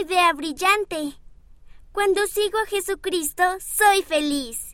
idea brillante. Cuando sigo a Jesucristo, soy feliz.